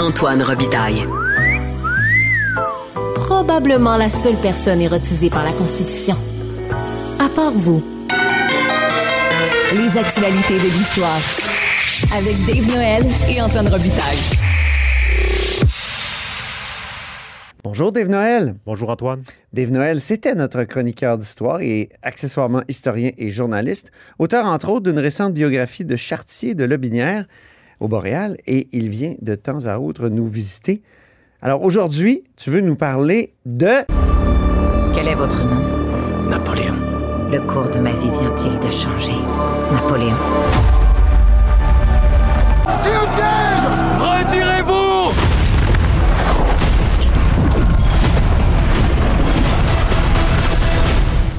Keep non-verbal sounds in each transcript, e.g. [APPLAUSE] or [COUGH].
Antoine Robitaille. Probablement la seule personne érotisée par la Constitution. À part vous. Les actualités de l'histoire. Avec Dave Noël et Antoine Robitaille. Bonjour Dave Noël. Bonjour Antoine. Dave Noël, c'était notre chroniqueur d'histoire et accessoirement historien et journaliste, auteur entre autres d'une récente biographie de Chartier de Lobinière au Boréal et il vient de temps à autre nous visiter. Alors aujourd'hui, tu veux nous parler de... Quel est votre nom? Napoléon. Le cours de ma vie vient-il de changer? Napoléon. C'est un piège Retirez-vous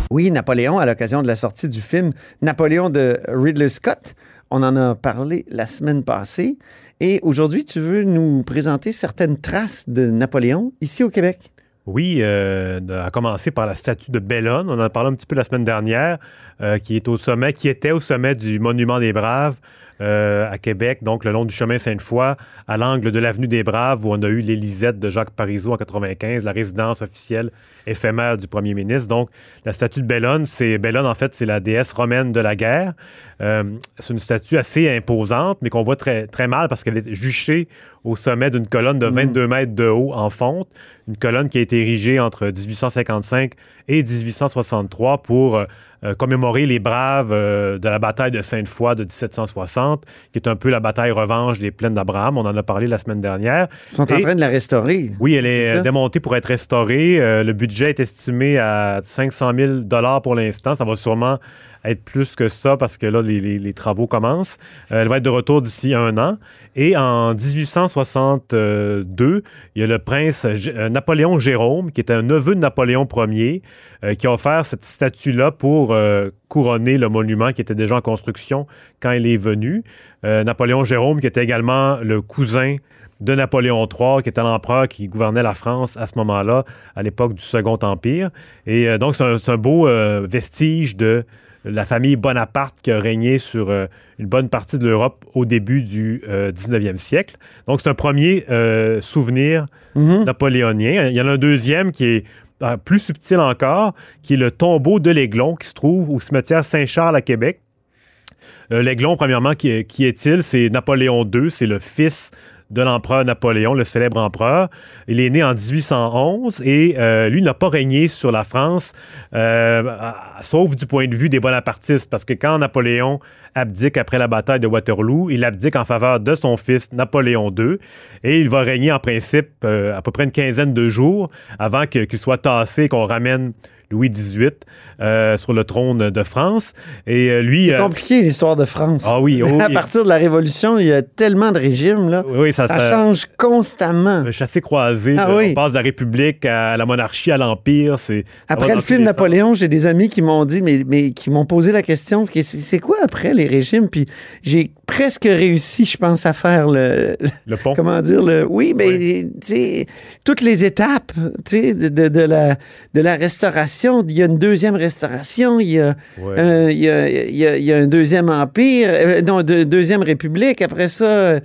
Oui, Napoléon, à l'occasion de la sortie du film Napoléon de Ridley Scott. On en a parlé la semaine passée. Et aujourd'hui, tu veux nous présenter certaines traces de Napoléon ici au Québec? Oui, euh, à commencer par la statue de Bellone. On en a parlé un petit peu la semaine dernière, euh, qui est au sommet, qui était au sommet du Monument des Braves euh, à Québec, donc le long du chemin Sainte-Foy, à l'angle de l'avenue des Braves, où on a eu l'Élisette de Jacques Parizeau en 95, la résidence officielle éphémère du premier ministre. Donc, la statue de Bellone, c'est Bellone, en fait, c'est la déesse romaine de la guerre. Euh, c'est une statue assez imposante, mais qu'on voit très, très mal parce qu'elle est juchée au sommet d'une colonne de 22 mètres de haut en fonte, une colonne qui a été érigée entre 1855 et 1863 pour euh, euh, commémorer les braves euh, de la bataille de Sainte-Foy de 1760, qui est un peu la bataille revanche des plaines d'Abraham. On en a parlé la semaine dernière. Ils sont en train de la restaurer. Oui, elle est, démontée pour être restaurée. le budget est estimé à 500 000 pour l'instant. Ça va sûrement être plus que ça parce que là, les, travaux commencent. elle va être de retour d'ici un an. Et en 1862, il y a le prince Napoléon Jérôme, qui est un neveu de Napoléon Ier, qui a offert cette statue-là pour euh, couronner le monument qui était déjà en construction quand il est venu. Euh, Napoléon Jérôme, qui était également le cousin de Napoléon III, qui était l'empereur qui gouvernait la France à ce moment-là, à l'époque du Second Empire. Et euh, donc, c'est un, beau vestige de la famille Bonaparte qui a régné sur une bonne partie de l'Europe au début du 19e siècle. Donc, c'est un premier souvenir mm-hmm. napoléonien. Il y en a un deuxième qui est euh, plus subtil encore, qui est le tombeau de l'Aiglon qui se trouve au cimetière Saint-Charles à Québec. Euh, L'Aiglon, premièrement, qui, qui est-il? C'est Napoléon II, c'est le fils de l'empereur Napoléon, le célèbre empereur. Il est né en 1811 et euh, lui n'a pas régné sur la France, euh, sauf du point de vue des bonapartistes, parce que quand Napoléon abdique après la bataille de Waterloo, il abdique en faveur de son fils Napoléon II et il va régner en principe euh, à peu près une quinzaine de jours avant qu'il soit tassé, qu'on ramène Louis XVIII euh, sur le trône de France. Et euh, lui. C'est euh, compliqué l'histoire de France. Ah oui. [LAUGHS] à partir de la Révolution, il y a tellement de régimes là. Oui, ça, ça, change constamment. Le chassé croisé. Ah on passe de la République à la monarchie à l'Empire. C'est. Après le film Napoléon, j'ai des amis qui m'ont dit, mais, mais qui m'ont posé la question, c'est quoi après les régimes? Puis j'ai presque réussi, je pense, à faire le. Le pont. Comment dire le. Oui, mais tu sais, toutes les étapes, tu sais, de, de, de, la de la restauration il y a une deuxième restauration, il y a, il, y a, un deuxième empire, euh, non, deuxième république. Après ça,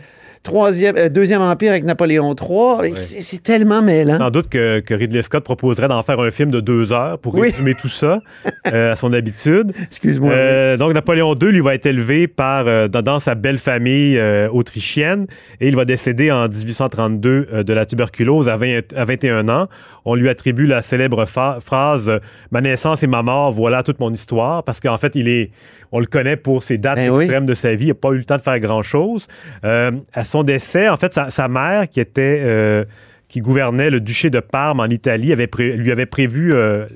troisième, euh, deuxième empire avec Napoléon III. C'est tellement mêlant. Sans doute que, Ridley Scott proposerait d'en faire un film de deux heures pour résumer tout ça [LAUGHS] euh, à son habitude. Excuse-moi. Euh, donc Napoléon II, lui, va être élevé par, dans, sa belle famille autrichienne et il va décéder en 1832 de la tuberculose à, 21 ans. On lui attribue la célèbre phrase Ma naissance et ma mort, voilà toute mon histoire, parce qu'en fait, il est, on le connaît pour ses dates ben extrêmes de sa vie. Il n'a pas eu le temps de faire grand-chose. à son décès, en fait, sa, mère, qui était euh, qui gouvernait le duché de Parme en Italie, avait lui avait prévu, euh,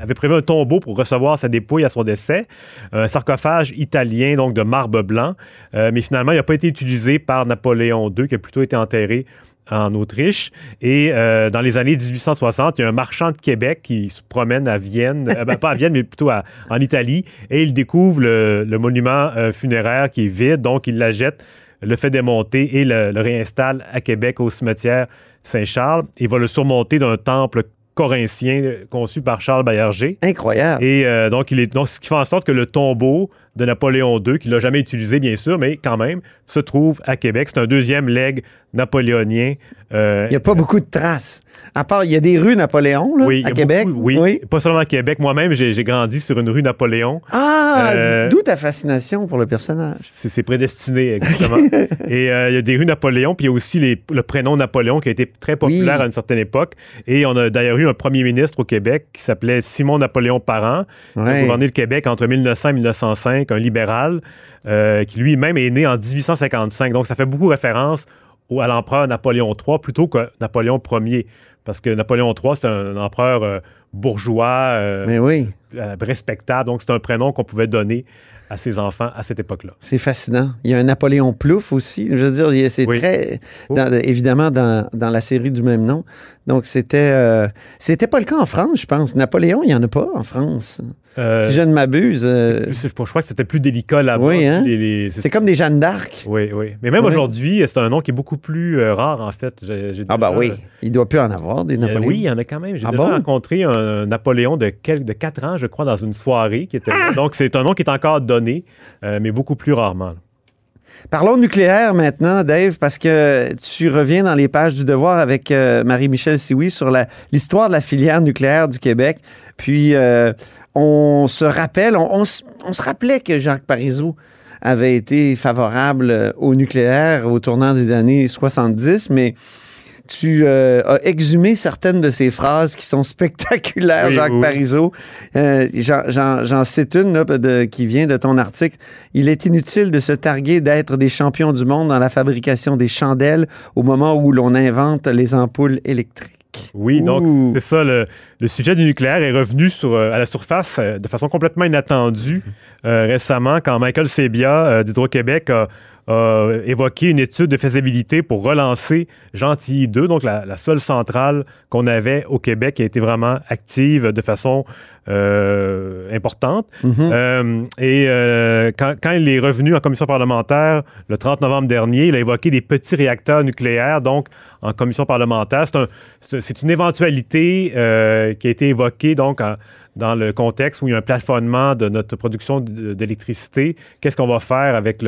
avait prévu un tombeau pour recevoir sa dépouille à son décès, un sarcophage italien, donc de marbre blanc, euh, mais finalement, il n'a pas été utilisé par Napoléon II, qui a plutôt été enterré en Autriche. Et dans les années 1860, il y a un marchand de Québec qui se promène à Vienne, ben, pas à Vienne, mais plutôt en Italie, et il découvre le monument funéraire qui est vide, donc il la jette le fait démonter et le, réinstalle à Québec au cimetière Saint-Charles. Il va le surmonter d'un temple corinthien conçu par Charles Baillarger. Incroyable. Et euh, donc, il est, donc, ce qui fait en sorte que le tombeau de Napoléon II, qui ne l'a jamais utilisé, bien sûr, mais quand même, se trouve à Québec. C'est un deuxième leg napoléonien. Euh, il n'y a pas beaucoup de traces. À part, il y a des rues Napoléon là, à Québec. oui, pas seulement à Québec. Moi-même, j'ai grandi sur une rue Napoléon. Ah, euh, d'où ta fascination pour le personnage. C'est prédestiné, exactement. [LAUGHS] Et euh, il y a des rues Napoléon, puis il y a aussi le prénom Napoléon qui a été très populaire à une certaine époque. Et on a d'ailleurs eu un premier ministre au Québec qui s'appelait Simon Napoléon Parent, qui a gouverné le Québec entre 1900 et 1905, un libéral, qui lui-même est né en 1855. Donc, ça fait beaucoup référence ou à l'empereur Napoléon III plutôt que Napoléon Ier. Parce que Napoléon III, c'est un, empereur euh, bourgeois, euh, Mais oui. Euh, respectable. Donc, c'est un prénom qu'on pouvait donner à ses enfants à cette époque-là. C'est fascinant. Il y a un Napoléon Plouf aussi. Je veux dire, c'est très. Oh. évidemment, dans, la série du même nom. Donc, c'était. c'était pas le cas en France, je pense. Napoléon, il n'y en a pas en France. Euh, si je ne m'abuse. Euh, je crois que c'était plus délicat là-bas. Oui, hein? C'est comme des Jeanne d'Arc. Oui, oui. Mais même aujourd'hui, c'est un nom qui est beaucoup plus euh, rare, en fait. ah, bah oui. Il doit plus en avoir, des Napoléons. oui, il y en a quand même. J'ai ah déjà rencontré un Napoléon de, de 4 ans, je crois, dans une soirée. Qui était... Ah! Donc, c'est un nom qui est encore donné, mais beaucoup plus rarement. Parlons nucléaire maintenant, Dave, parce que tu reviens dans les pages du Devoir avec Marie-Michel Sioui sur l'histoire de la filière nucléaire du Québec. Puis, on se rappelle, on, se rappelait que Jacques Parizeau avait été favorable euh, au nucléaire au tournant des années 70, mais tu euh, as exhumé certaines de ces phrases qui sont [LAUGHS] spectaculaires, Jacques Parizeau. Euh, j'en cite une qui vient de ton article. Il est inutile de se targuer d'être des champions du monde dans la fabrication des chandelles au moment où l'on invente les ampoules électriques. Oui, donc c'est ça. Le, sujet du nucléaire est revenu sur, euh, à la surface de façon complètement inattendue récemment quand Michael Sebia d'Hydro-Québec a, évoqué une étude de faisabilité pour relancer Gentilly 2, donc la, seule centrale qu'on avait au Québec qui a été vraiment active de façon importante. Mm-hmm. et quand, quand, il est revenu en commission parlementaire le 30 novembre dernier, il a évoqué des petits réacteurs nucléaires, donc en commission parlementaire. C'est une éventualité euh, qui a été évoquée donc dans le contexte où il y a un plafonnement de notre production d'électricité. Qu'est-ce qu'on va faire avec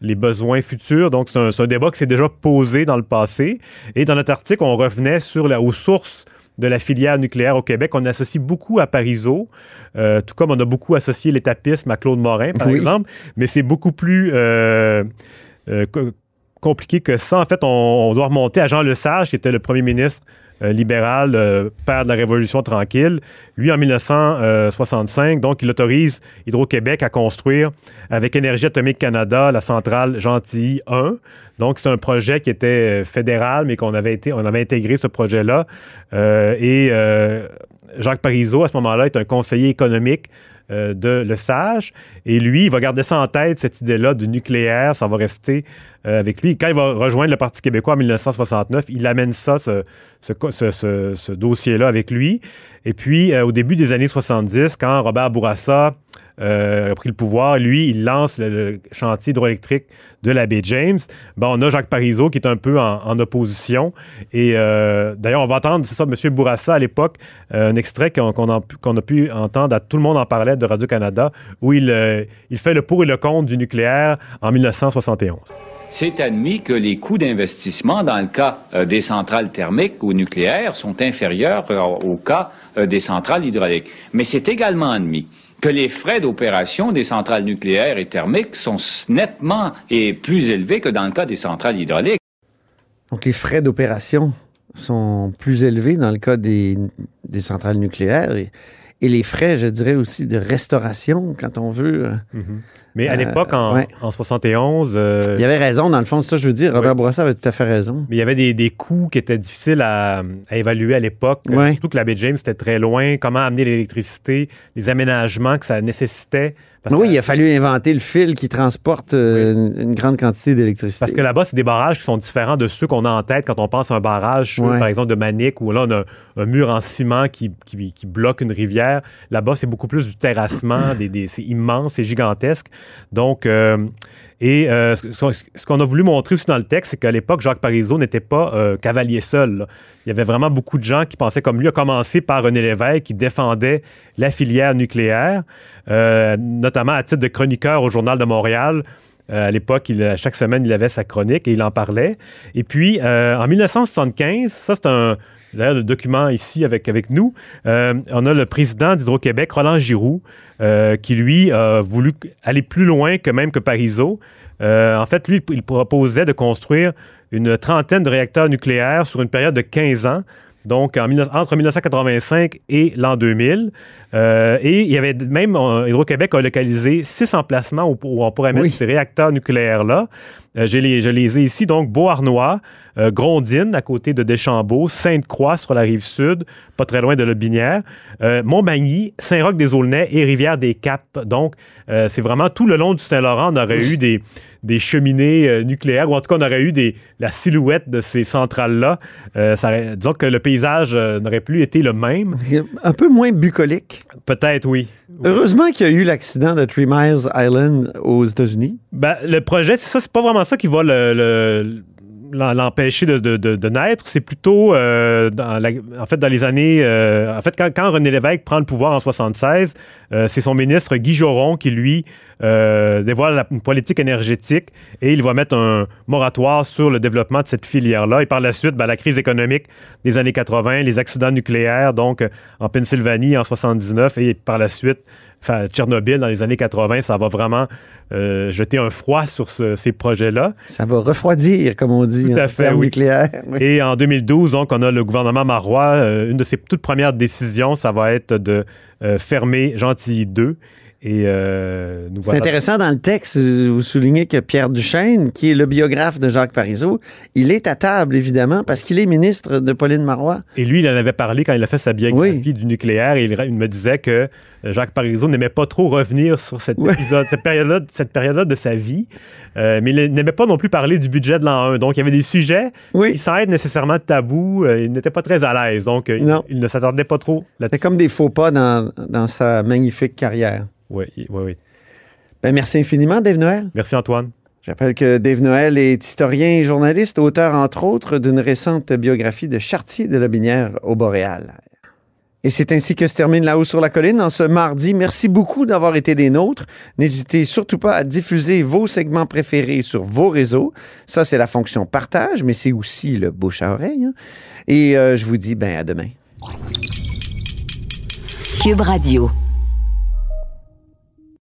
les besoins futurs? Donc, c'est un, débat qui s'est déjà posé dans le passé. Et dans notre article, on revenait sur la, aux sources de la filière nucléaire au Québec. On associe beaucoup à Parizeau, euh, tout comme on a beaucoup associé l'étapisme à Claude Morin, par exemple, mais c'est beaucoup plus euh, compliqué que ça. En fait, on, doit remonter à Jean Lesage, qui était le premier ministre euh, libéral, euh, père de la Révolution tranquille. Lui, en 1965, donc, il autorise Hydro-Québec à construire, avec Énergie atomique Canada, la centrale Gentilly 1. Donc, c'est un projet qui était euh, fédéral, mais qu'on avait intégré ce projet-là. et Jacques Parizeau, à ce moment-là, est un conseiller économique euh, de Le Sage. Et lui, il va garder ça en tête, cette idée-là du nucléaire. Ça va rester euh, avec lui. Quand il va rejoindre le Parti québécois en 1969, il amène ça, ce, dossier-là avec lui. Et puis, euh, au début des années 70, quand Robert Bourassa euh, a pris le pouvoir. Lui, il lance le, chantier hydroélectrique de la baie James. On a Jacques Parizeau qui est un peu en, opposition. Et euh, d'ailleurs, on va entendre, c'est ça, M. Bourassa à l'époque, euh, un extrait qu'on a, pu entendre, à tout le monde en parlait de Radio-Canada, où il fait le pour et le contre du nucléaire en 1971 c'est admis que les coûts d'investissement dans le cas des centrales thermiques ou nucléaires sont inférieurs au cas des centrales hydrauliques. Mais c'est également admis que les frais d'opération des centrales nucléaires et thermiques sont nettement et plus élevés que dans le cas des centrales hydrauliques. Donc les frais d'opération sont plus élevés dans le cas des, centrales nucléaires et, les frais, je dirais aussi, de restauration quand on veut. Euh, mm-hmm. Mais à l'époque, en, 1971... Euh, il y avait raison, dans le fond, c'est ça je veux dire. Robert Bourassa avait tout à fait raison. Mais il y avait des, coûts qui étaient difficiles à, évaluer à l'époque. Surtout que la baie James était très loin. Comment amener l'électricité, les aménagements que ça nécessitait oui, il a fallu inventer le fil qui transporte euh, une, grande quantité d'électricité. Parce que là-bas, c'est des barrages qui sont différents de ceux qu'on a en tête quand on pense à un barrage, par exemple, de Manic, où là, on a un, mur en ciment qui, bloque une rivière. Là-bas, c'est beaucoup plus du terrassement, des, c'est immense, c'est gigantesque. Donc, euh, et euh, ce qu'on a voulu montrer aussi dans le texte, c'est qu'à l'époque, Jacques Parizeau n'était pas cavalier seul. Il y avait vraiment beaucoup de gens qui pensaient comme lui, à commencer par René Lévesque, qui défendait la filière nucléaire. notamment à titre de chroniqueur au Journal de Montréal. À l'époque, chaque semaine, il avait sa chronique et il en parlait. Et puis, en 1975, ça c'est un, le document ici avec, nous, on a le président d'Hydro-Québec, Roland Giroux, qui lui a voulu aller plus loin que même que Parizeau. en fait, lui, il proposait de construire une trentaine de réacteurs nucléaires sur une période de 15 ans donc entre 1985 et l'an 2000. Euh, et il y avait même, Hydro-Québec a localisé six emplacements où, on pourrait mettre ces réacteurs nucléaires-là. Euh, je, les, je, les, ai ici, donc Beauharnois, euh, Grondine à côté de Deschambault, Sainte-Croix sur la rive sud, pas très loin de Lobinière, euh, Montmagny, Saint-Roch-des-Aulnay et Rivière-des-Caps. Donc, euh, c'est vraiment tout le long du Saint-Laurent, on aurait eu des, des cheminées nucléaires, ou en tout cas, on aurait eu des, la silhouette de ces centrales-là. disons que le paysage n'aurait plus été le même. Un peu moins bucolique. Peut-être, oui. Heureusement qu'il y a eu l'accident de Three Miles Island aux États-Unis. Ben, le projet, c'est ça, c'est pas vraiment ça qui va le l'empêcher de, naître, c'est plutôt euh, en fait dans les années euh, en fait quand, René Lévesque prend le pouvoir en 76, euh, c'est son ministre Guy Joron qui lui dévoile la politique énergétique et il va mettre un moratoire sur le développement de cette filière-là. Et par la suite, ben, la crise économique des années 80, les accidents nucléaires, donc en Pennsylvanie en 79 et par la suite Enfin, Tchernobyl dans les années 80, ça va vraiment euh, jeter un froid sur ces projets-là. Ça va refroidir, comme on dit, Tout à fait, nucléaire. Et en 2012, donc, on a le gouvernement marois. Euh, une de ses toutes premières décisions, ça va être de euh, fermer Gentilly 2 et euh, C'est intéressant dans le texte, vous soulignez que Pierre Duchesne, qui est le biographe de Jacques Parizeau, il est à table, évidemment, parce qu'il est ministre de Pauline Marois. Et lui, il en avait parlé quand il a fait sa biographie du nucléaire et il, me disait que euh, Jacques Parizeau n'aimait pas trop revenir sur cet épisode, cette période-là cette période de sa vie, euh, mais il n'aimait pas non plus parler du budget de l'an 1. Donc, il y avait des sujets qui, sans être nécessairement tabous, il n'était pas très à l'aise. Donc, il, ne s'attendait pas trop. C'est comme des faux pas dans, dans sa magnifique carrière. Oui, oui, oui. Ben, merci infiniment, Dave Noël. Merci, Antoine. J'appelle que Dave Noël est historien et journaliste, auteur, entre autres, d'une récente biographie de Chartier de la Binière au Boréal. Et c'est ainsi que se termine La Haut sur la Colline en ce mardi. Merci beaucoup d'avoir été des nôtres. N'hésitez surtout pas à diffuser vos segments préférés sur vos réseaux. Ça, c'est la fonction partage, mais c'est aussi le bouche à oreille. Hein. Et euh, je vous dis ben à demain. Cube Radio.